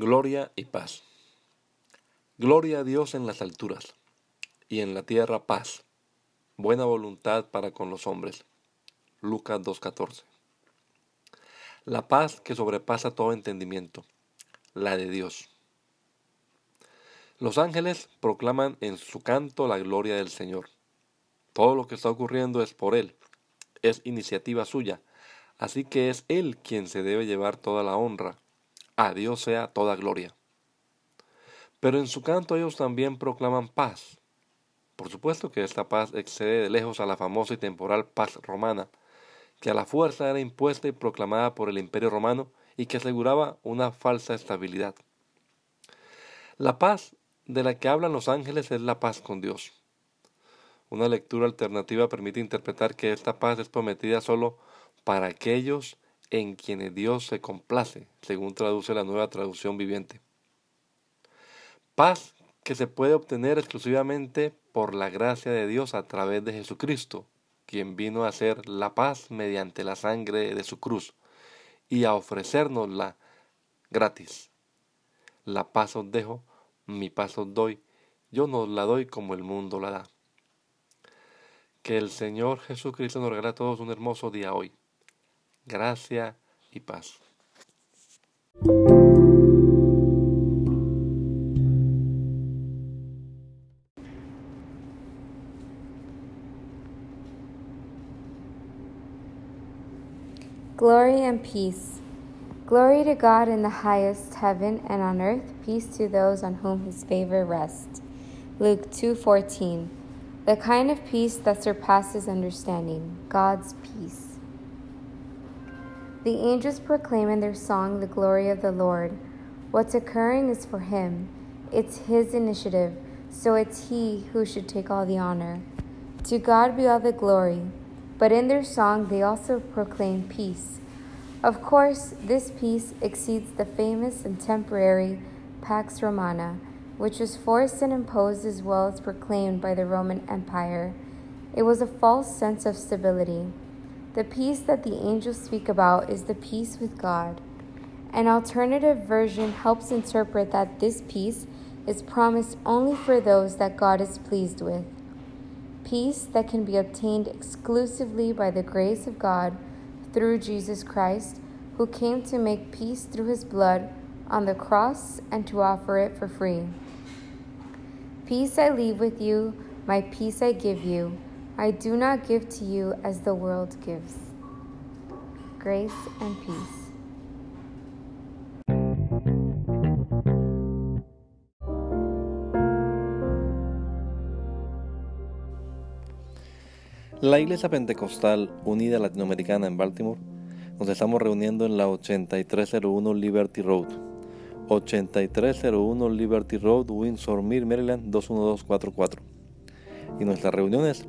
Gloria y paz. Gloria a Dios en las alturas, y en la tierra paz, buena voluntad para con los hombres. Lucas 2.14. La paz que sobrepasa todo entendimiento, la de Dios. Los ángeles proclaman en su canto la gloria del Señor. Todo lo que está ocurriendo es por Él, es iniciativa suya, así que es Él quien se debe llevar toda la honra a Dios sea toda gloria. Pero en su canto ellos también proclaman paz. Por supuesto que esta paz excede de lejos a la famosa y temporal paz romana, que a la fuerza era impuesta y proclamada por el imperio romano y que aseguraba una falsa estabilidad. La paz de la que hablan los ángeles es la paz con Dios. Una lectura alternativa permite interpretar que esta paz es prometida solo para aquellos en quienes Dios se complace, según traduce la nueva traducción viviente. Paz que se puede obtener exclusivamente por la gracia de Dios a través de Jesucristo, quien vino a hacer la paz mediante la sangre de su cruz y a ofrecérnosla gratis. La paz os dejo, mi paz os doy, yo no la doy como el mundo la da. Que el Señor Jesucristo nos regale a todos un hermoso día hoy gracia y paz. Glory and peace. Glory to God in the highest heaven and on earth peace to those on whom his favor rests. Luke 2:14. The kind of peace that surpasses understanding, God's peace. The angels proclaim in their song the glory of the Lord. What's occurring is for Him, it's His initiative, so it's He who should take all the honor. To God be all the glory. But in their song, they also proclaim peace. Of course, this peace exceeds the famous and temporary Pax Romana, which was forced and imposed as well as proclaimed by the Roman Empire. It was a false sense of stability. The peace that the angels speak about is the peace with God. An alternative version helps interpret that this peace is promised only for those that God is pleased with. Peace that can be obtained exclusively by the grace of God through Jesus Christ, who came to make peace through his blood on the cross and to offer it for free. Peace I leave with you, my peace I give you. I do not give to you as the world gives. Grace and peace. La Iglesia Pentecostal Unida Latinoamericana en Baltimore nos estamos reuniendo en la 8301 Liberty Road. 8301 Liberty Road, Windsor Mill, Maryland 21244. Y nuestras reuniones